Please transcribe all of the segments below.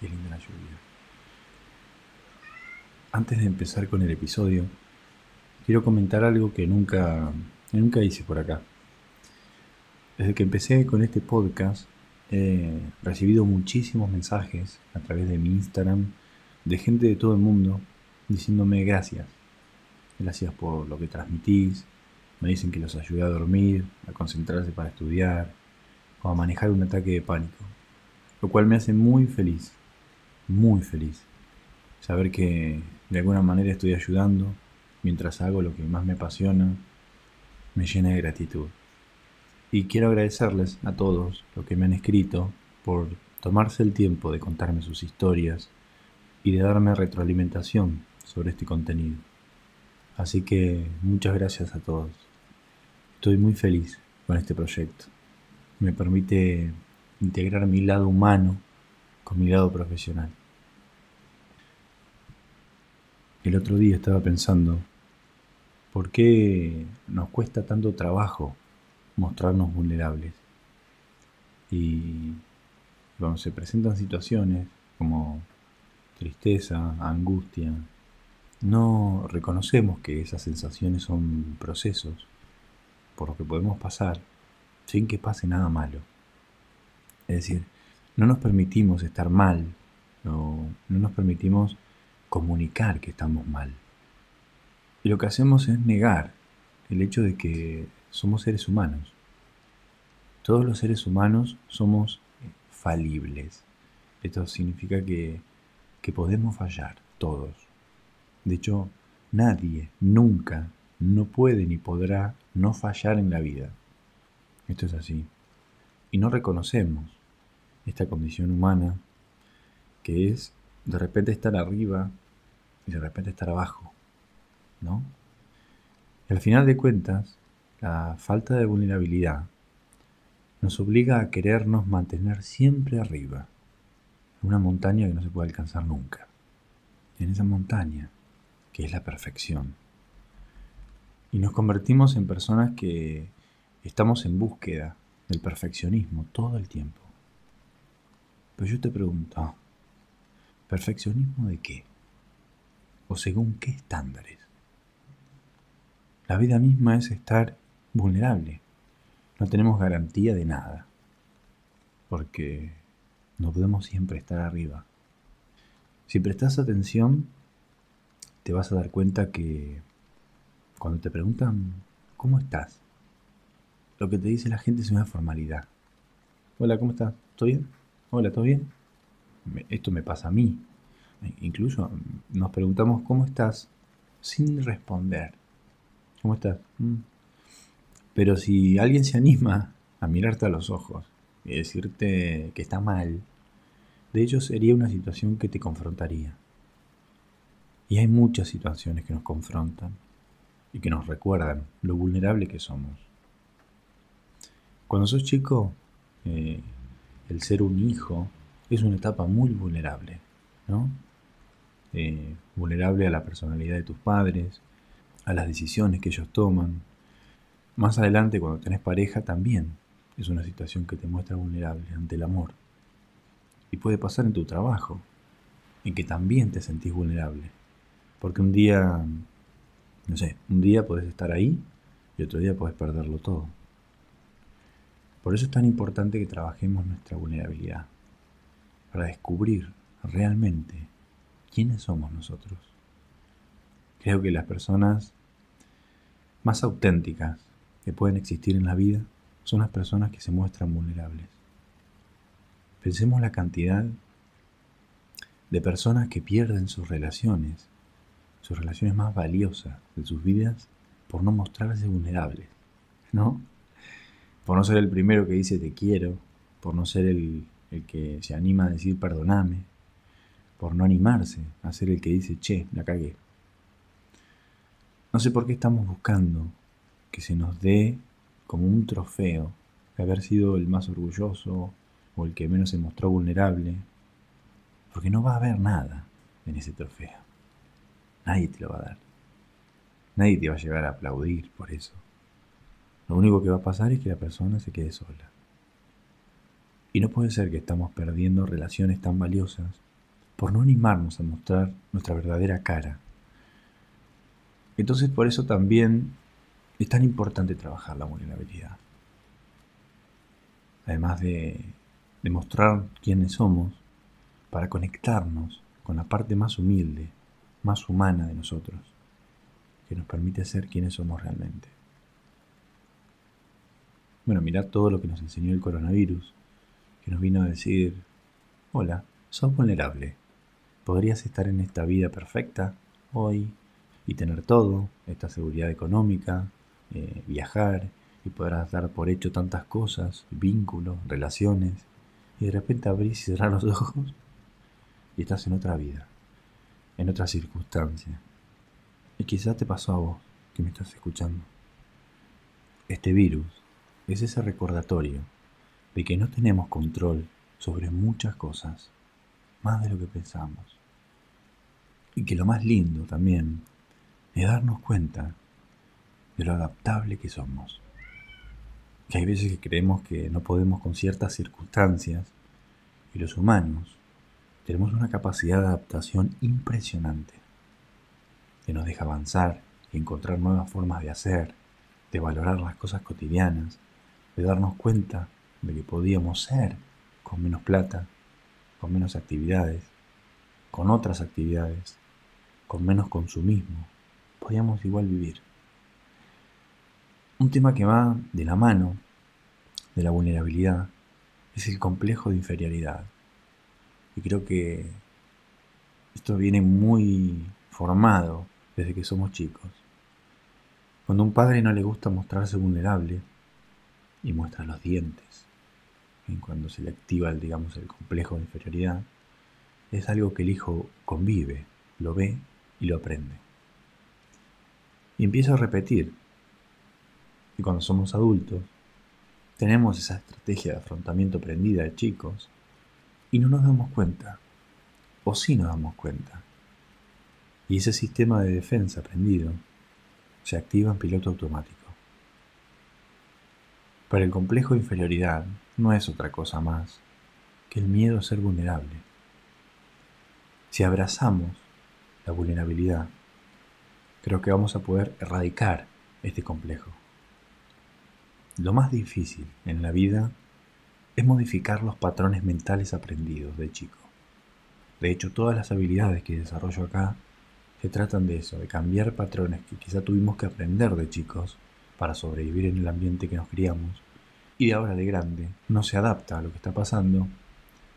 Qué linda la lluvia. Antes de empezar con el episodio, quiero comentar algo que nunca, nunca hice por acá. Desde que empecé con este podcast, he recibido muchísimos mensajes a través de mi Instagram de gente de todo el mundo diciéndome gracias. Gracias por lo que transmitís. Me dicen que los ayudé a dormir, a concentrarse para estudiar o a manejar un ataque de pánico. Lo cual me hace muy feliz muy feliz. Saber que de alguna manera estoy ayudando mientras hago lo que más me apasiona, me llena de gratitud. Y quiero agradecerles a todos los que me han escrito por tomarse el tiempo de contarme sus historias y de darme retroalimentación sobre este contenido. Así que muchas gracias a todos. Estoy muy feliz con este proyecto. Me permite integrar mi lado humano con mi lado profesional. El otro día estaba pensando, ¿por qué nos cuesta tanto trabajo mostrarnos vulnerables? Y cuando se presentan situaciones como tristeza, angustia, no reconocemos que esas sensaciones son procesos por los que podemos pasar sin que pase nada malo. Es decir, no nos permitimos estar mal, no, no nos permitimos comunicar que estamos mal. Y lo que hacemos es negar el hecho de que somos seres humanos. Todos los seres humanos somos falibles. Esto significa que, que podemos fallar, todos. De hecho, nadie, nunca, no puede ni podrá no fallar en la vida. Esto es así. Y no reconocemos esta condición humana que es de repente estar arriba y de repente estar abajo, ¿no? Y al final de cuentas, la falta de vulnerabilidad nos obliga a querernos mantener siempre arriba, en una montaña que no se puede alcanzar nunca, en esa montaña que es la perfección. Y nos convertimos en personas que estamos en búsqueda del perfeccionismo todo el tiempo. Pero yo te pregunto, ¿perfeccionismo de qué? ¿O según qué estándares? La vida misma es estar vulnerable. No tenemos garantía de nada. Porque no podemos siempre estar arriba. Si prestas atención, te vas a dar cuenta que cuando te preguntan, ¿cómo estás? Lo que te dice la gente es una formalidad. Hola, ¿cómo estás? ¿Todo bien? Hola, ¿todo bien? Esto me pasa a mí. Incluso nos preguntamos cómo estás sin responder. ¿Cómo estás? Mm. Pero si alguien se anima a mirarte a los ojos y decirte que está mal, de ello sería una situación que te confrontaría. Y hay muchas situaciones que nos confrontan y que nos recuerdan lo vulnerable que somos. Cuando sos chico, eh, el ser un hijo es una etapa muy vulnerable, ¿no? Eh, vulnerable a la personalidad de tus padres, a las decisiones que ellos toman. Más adelante, cuando tenés pareja, también es una situación que te muestra vulnerable ante el amor. Y puede pasar en tu trabajo, en que también te sentís vulnerable. Porque un día, no sé, un día podés estar ahí y otro día podés perderlo todo. Por eso es tan importante que trabajemos nuestra vulnerabilidad, para descubrir realmente quiénes somos nosotros. Creo que las personas más auténticas que pueden existir en la vida son las personas que se muestran vulnerables. Pensemos la cantidad de personas que pierden sus relaciones, sus relaciones más valiosas de sus vidas, por no mostrarse vulnerables, ¿no? por no ser el primero que dice te quiero, por no ser el, que se anima a decir perdoname, por no animarse a ser el que dice, che, la cagué. No sé por qué estamos buscando que se nos dé como un trofeo de haber sido el más orgulloso o el que menos se mostró vulnerable, porque no va a haber nada en ese trofeo. Nadie te lo va a dar. Nadie te va a llegar a aplaudir por eso. Lo único que va a pasar es que la persona se quede sola. Y no puede ser que estamos perdiendo relaciones tan valiosas por no animarnos a mostrar nuestra verdadera cara. Entonces por eso también es tan importante trabajar la vulnerabilidad. Además de demostrar quiénes somos, para conectarnos con la parte más humilde, más humana de nosotros, que nos permite ser quienes somos realmente. Bueno, mirad todo lo que nos enseñó el coronavirus, que nos vino a decir, hola, sos vulnerable, podrías estar en esta vida perfecta hoy y tener todo, esta seguridad económica, eh, viajar y podrás dar por hecho tantas cosas, vínculos, relaciones, y de repente abrís y cerrás los ojos y estás en otra vida, en otra circunstancia. Y quizás te pasó a vos que me estás escuchando. Este virus es ese recordatorio de que no tenemos control sobre muchas cosas, más de lo que pensamos. Y que lo más lindo también es darnos cuenta de lo adaptable que somos. Que hay veces que creemos que no podemos con ciertas circunstancias y los humanos tenemos una capacidad de adaptación impresionante que nos deja avanzar y encontrar nuevas formas de hacer, de valorar las cosas cotidianas, de darnos cuenta de que podíamos ser con menos plata, con menos actividades, con otras actividades, con menos consumismo, podíamos igual vivir. Un tema que va de la mano de la vulnerabilidad es el complejo de inferioridad. Y creo que esto viene muy formado desde que somos chicos. Cuando a un padre no le gusta mostrarse vulnerable y muestra los dientes, y cuando se le activa el, digamos, el complejo de inferioridad, es algo que el hijo convive, lo ve y lo aprende. Y empieza a repetir. Y cuando somos adultos, tenemos esa estrategia de afrontamiento prendida de chicos y no nos damos cuenta, o sí nos damos cuenta. Y ese sistema de defensa aprendido se activa en piloto automático. Pero el complejo de inferioridad no es otra cosa más que el miedo a ser vulnerable. Si abrazamos la vulnerabilidad, creo que vamos a poder erradicar este complejo. Lo más difícil en la vida es modificar los patrones mentales aprendidos de chico. De hecho, todas las habilidades que desarrollo acá se tratan de eso, de cambiar patrones que quizá tuvimos que aprender de chicos para sobrevivir en el ambiente que nos criamos y de ahora de grande no se adapta a lo que está pasando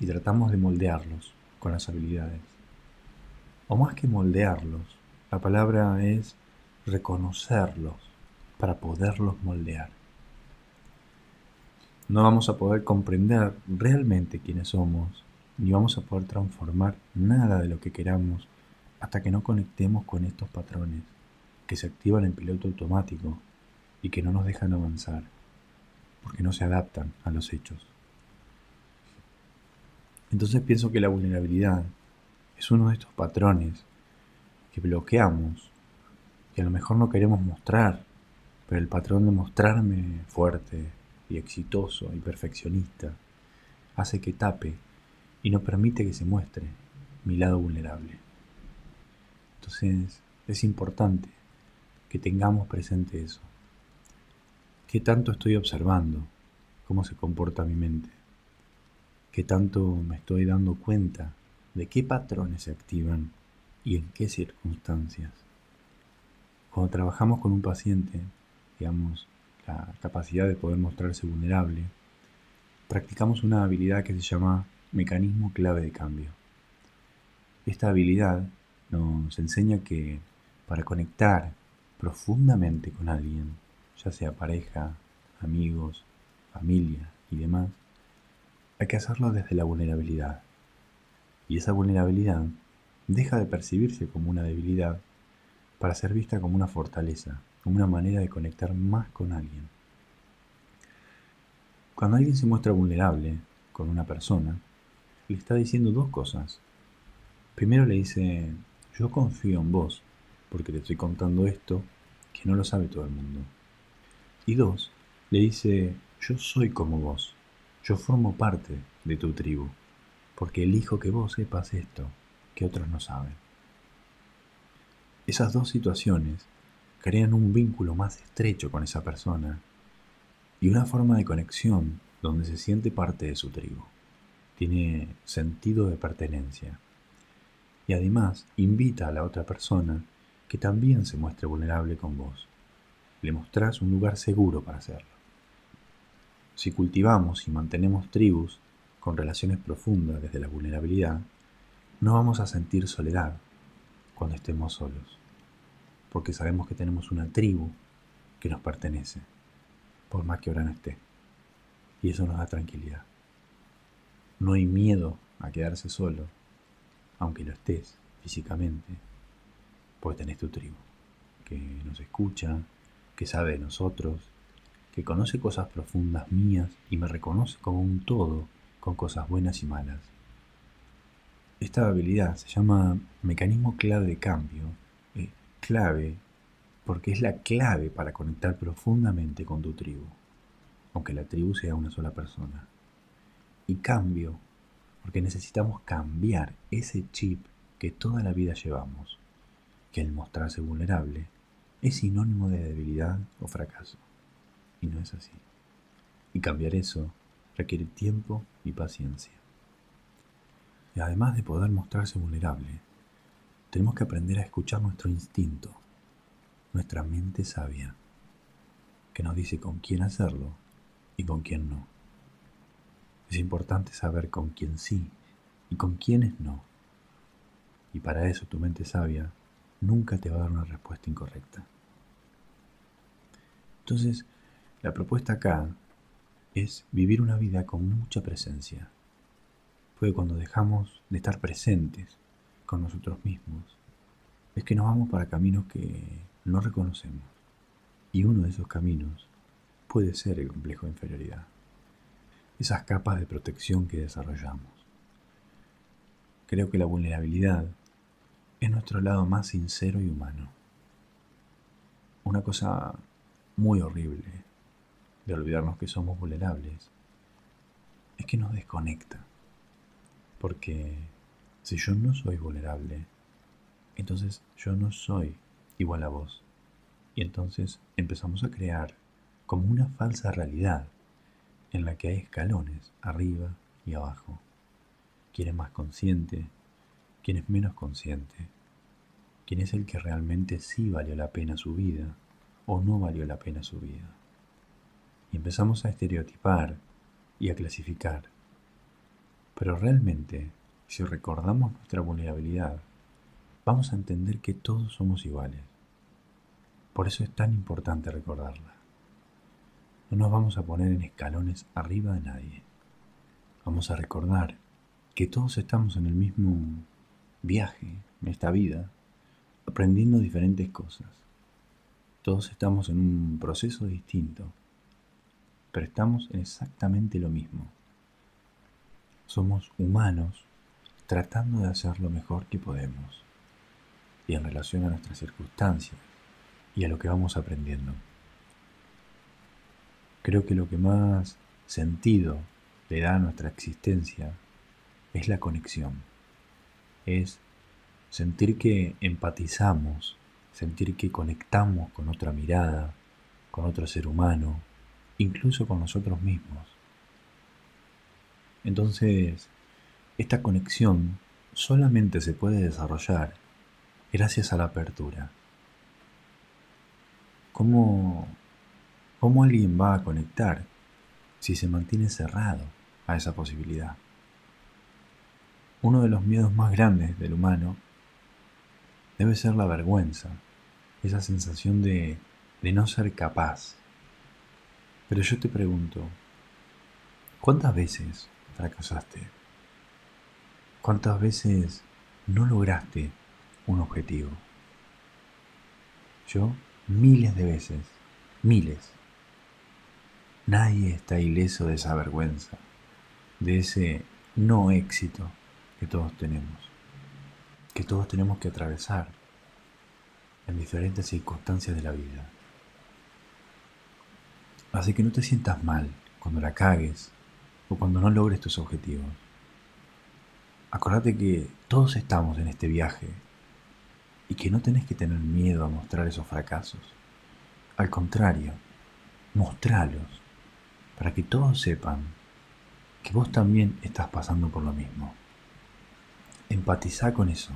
y tratamos de moldearlos con las habilidades. O más que moldearlos, la palabra es reconocerlos para poderlos moldear no vamos a poder comprender realmente quiénes somos, ni vamos a poder transformar nada de lo que queramos hasta que no conectemos con estos patrones que se activan en piloto automático y que no nos dejan avanzar, porque no se adaptan a los hechos. Entonces pienso que la vulnerabilidad es uno de estos patrones que bloqueamos, que a lo mejor no queremos mostrar, pero el patrón de mostrarme fuerte, y exitoso y perfeccionista hace que tape y no permite que se muestre mi lado vulnerable. Entonces es importante que tengamos presente eso. ¿Qué tanto estoy observando cómo se comporta mi mente? ¿Qué tanto me estoy dando cuenta de qué patrones se activan y en qué circunstancias? Cuando trabajamos con un paciente, digamos, la capacidad de poder mostrarse vulnerable, practicamos una habilidad que se llama mecanismo clave de cambio. Esta habilidad nos enseña que para conectar profundamente con alguien, ya sea pareja, amigos, familia y demás, hay que hacerlo desde la vulnerabilidad. Y esa vulnerabilidad deja de percibirse como una debilidad para ser vista como una fortaleza como una manera de conectar más con alguien. Cuando alguien se muestra vulnerable con una persona, le está diciendo dos cosas. Primero le dice, yo confío en vos, porque te estoy contando esto que no lo sabe todo el mundo. Y dos, le dice, yo soy como vos, yo formo parte de tu tribu, porque elijo que vos sepas esto que otros no saben. Esas dos situaciones crean un vínculo más estrecho con esa persona y una forma de conexión donde se siente parte de su tribu. Tiene sentido de pertenencia. Y además invita a la otra persona que también se muestre vulnerable con vos. Le mostrás un lugar seguro para hacerlo. Si cultivamos y mantenemos tribus con relaciones profundas desde la vulnerabilidad, no vamos a sentir soledad cuando estemos solos, porque sabemos que tenemos una tribu que nos pertenece, por más que ahora no esté. Y eso nos da tranquilidad. No hay miedo a quedarse solo, aunque lo estés físicamente, porque tenés tu tribu, que nos escucha, que sabe de nosotros, que conoce cosas profundas mías y me reconoce como un todo con cosas buenas y malas. Esta habilidad se llama mecanismo clave de cambio. Eh, clave porque es la clave para conectar profundamente con tu tribu, aunque la tribu sea una sola persona. Y cambio porque necesitamos cambiar ese chip que toda la vida llevamos, que el mostrarse vulnerable es sinónimo de debilidad o fracaso. Y no es así. Y cambiar eso requiere tiempo y paciencia. Y además de poder mostrarse vulnerable, tenemos que aprender a escuchar nuestro instinto, nuestra mente sabia, que nos dice con quién hacerlo y con quién no. Es importante saber con quién sí y con quiénes no. Y para eso tu mente sabia nunca te va a dar una respuesta incorrecta. Entonces, la propuesta acá es vivir una vida con mucha presencia. Fue cuando dejamos de estar presentes con nosotros mismos, es que nos vamos para caminos que no reconocemos. Y uno de esos caminos puede ser el complejo de inferioridad. Esas capas de protección que desarrollamos. Creo que la vulnerabilidad es nuestro lado más sincero y humano. Una cosa muy horrible de olvidarnos que somos vulnerables es que nos desconecta. Porque si yo no soy vulnerable, entonces yo no soy igual a vos. Y entonces empezamos a crear como una falsa realidad en la que hay escalones arriba y abajo. Quién más consciente, quién es menos consciente, quién es el que realmente sí valió la pena su vida o no valió la pena su vida y empezamos a estereotipar y a clasificar. Pero realmente, si recordamos nuestra vulnerabilidad, vamos a entender que todos somos iguales. Por eso es tan importante recordarla. No nos vamos a poner en escalones arriba de nadie. Vamos a recordar que todos estamos en el mismo viaje, en esta vida, aprendiendo diferentes cosas. Todos estamos en un proceso distinto pero estamos en exactamente lo mismo. Somos humanos tratando de hacer lo mejor que podemos y en relación a nuestras circunstancias y a lo que vamos aprendiendo. Creo que lo que más sentido le da a nuestra existencia es la conexión, es sentir que empatizamos, sentir que conectamos con otra mirada, con otro ser humano, incluso con nosotros mismos. Entonces, esta conexión solamente se puede desarrollar gracias a la apertura. ¿Cómo, ¿Cómo alguien va a conectar si se mantiene cerrado a esa posibilidad? Uno de los miedos más grandes del humano debe ser la vergüenza, esa sensación de, de no ser capaz, pero yo te pregunto, ¿cuántas veces fracasaste? ¿Cuántas veces no lograste un objetivo? Yo miles de veces, miles. Nadie está ileso de esa vergüenza, de ese no éxito que todos tenemos, que todos tenemos que atravesar en diferentes circunstancias de la vida. Así que no te sientas mal cuando la cagues o cuando no logres tus objetivos. acordate que todos estamos en este viaje y que no tenés que tener miedo a mostrar esos fracasos. Al contrario, mostralos para que todos sepan que vos también estás pasando por lo mismo. Empatizá con eso.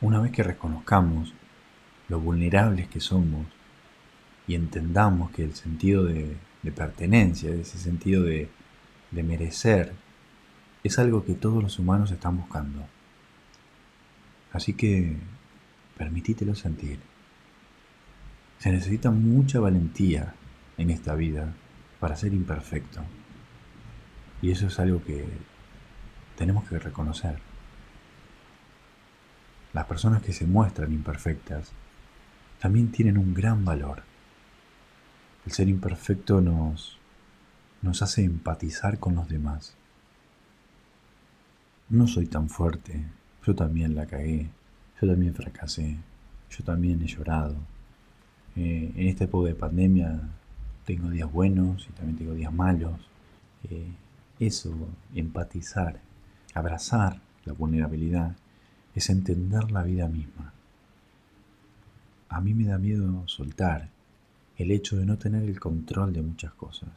Una vez que reconozcamos lo vulnerables que somos y entendamos que el sentido de, pertenencia, ese sentido de, de merecer, es algo que todos los humanos están buscando. Así que permitítelo sentir. Se necesita mucha valentía en esta vida para ser imperfecto. Y eso es algo que tenemos que reconocer. Las personas que se muestran imperfectas también tienen un gran valor. El ser imperfecto nos, nos hace empatizar con los demás. No soy tan fuerte, yo también la cagué, yo también fracasé, yo también he llorado. Eh, en esta época de pandemia tengo días buenos y también tengo días malos. Eh, eso, empatizar, abrazar la vulnerabilidad, es entender la vida misma. A mí me da miedo soltar el hecho de no tener el control de muchas cosas.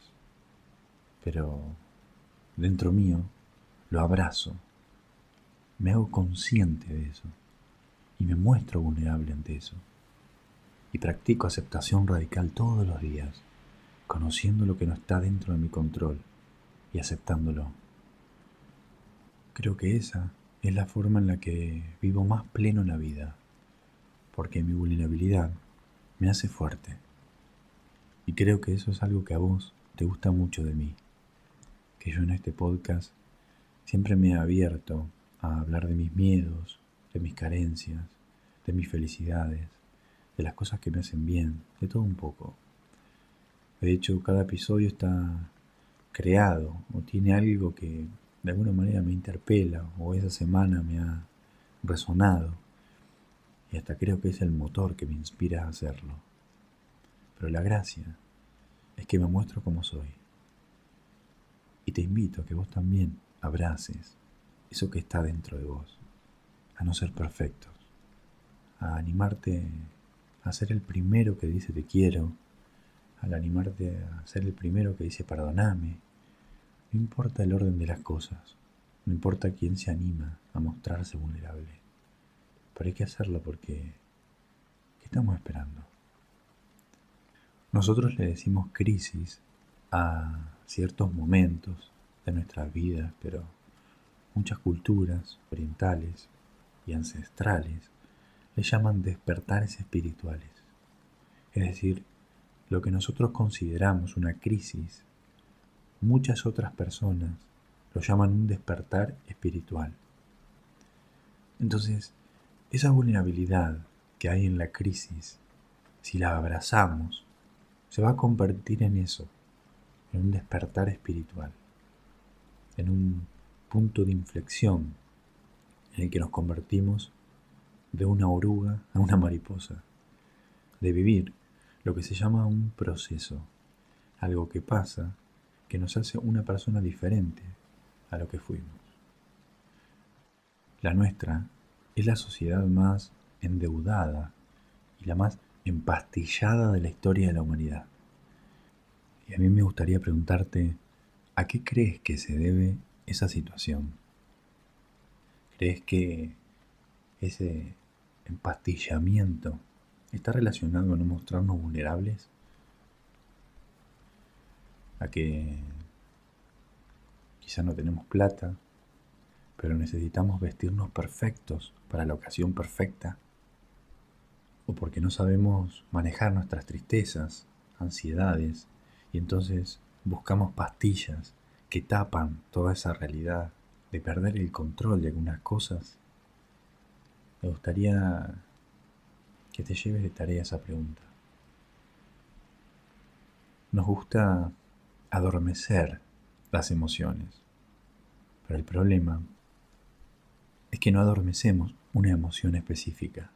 Pero dentro mío lo abrazo, me hago consciente de eso y me muestro vulnerable ante eso. Y practico aceptación radical todos los días, conociendo lo que no está dentro de mi control y aceptándolo. Creo que esa es la forma en la que vivo más pleno la vida, porque mi vulnerabilidad me hace fuerte. Y creo que eso es algo que a vos te gusta mucho de mí, que yo en este podcast siempre me he abierto a hablar de mis miedos, de mis carencias, de mis felicidades, de las cosas que me hacen bien, de todo un poco. De hecho, cada episodio está creado o tiene algo que de alguna manera me interpela o esa semana me ha resonado y hasta creo que es el motor que me inspira a hacerlo. Pero la gracia es que me muestro como soy. Y te invito a que vos también abraces eso que está dentro de vos, a no ser perfectos, a animarte a ser el primero que dice te quiero, al animarte a ser el primero que dice perdoname, no importa el orden de las cosas, no importa quién se anima a mostrarse vulnerable, pero hay que hacerlo porque ¿qué estamos esperando? Nosotros le decimos crisis a ciertos momentos de nuestras vidas, pero muchas culturas orientales y ancestrales le llaman despertares espirituales. Es decir, lo que nosotros consideramos una crisis muchas otras personas lo llaman un despertar espiritual. Entonces, esa vulnerabilidad que hay en la crisis, si la abrazamos, se va a convertir en eso, en un despertar espiritual, en un punto de inflexión en el que nos convertimos de una oruga a una mariposa, de vivir lo que se llama un proceso, algo que pasa que nos hace una persona diferente a lo que fuimos. La nuestra es la sociedad más endeudada y la más empastillada de la historia de la humanidad. Y a mí me gustaría preguntarte, ¿a qué crees que se debe esa situación? ¿Crees que ese empastillamiento está relacionado a no mostrarnos vulnerables? A que quizá no tenemos plata, pero necesitamos vestirnos perfectos para la ocasión perfecta, o porque no sabemos manejar nuestras tristezas, ansiedades, y entonces buscamos pastillas que tapan toda esa realidad de perder el control de algunas cosas. Me gustaría que te lleves de tarea esa pregunta. Nos gusta adormecer las emociones. Pero el problema es que no adormecemos una emoción específica,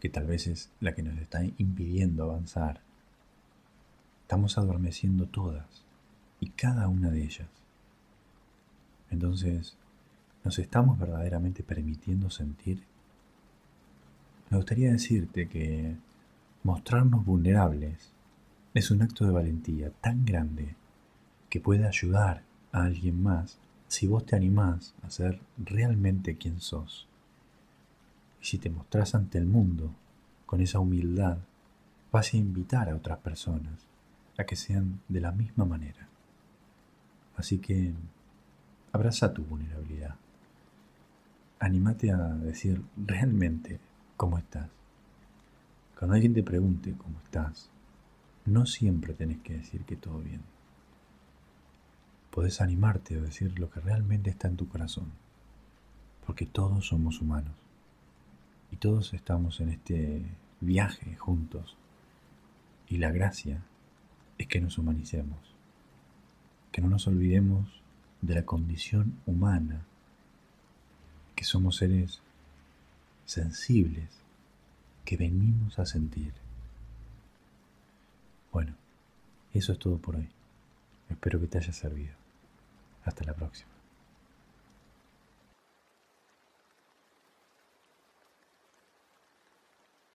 que tal vez es la que nos está impidiendo avanzar. Estamos adormeciendo todas y cada una de ellas. Entonces, ¿nos estamos verdaderamente permitiendo sentir? Me gustaría decirte que mostrarnos vulnerables es un acto de valentía tan grande que puede ayudar a alguien más si vos te animás a ser realmente quien sos. Y si te mostrás ante el mundo con esa humildad, vas a invitar a otras personas a que sean de la misma manera. Así que abraza tu vulnerabilidad. Anímate a decir realmente cómo estás. Cuando alguien te pregunte cómo estás, no siempre tenés que decir que todo bien. Podés animarte a decir lo que realmente está en tu corazón, porque todos somos humanos y todos estamos en este viaje juntos. Y la gracia es que nos humanicemos, que no nos olvidemos de la condición humana, que somos seres sensibles, que venimos a sentir. Bueno, eso es todo por hoy. Espero que te haya servido. Hasta la próxima.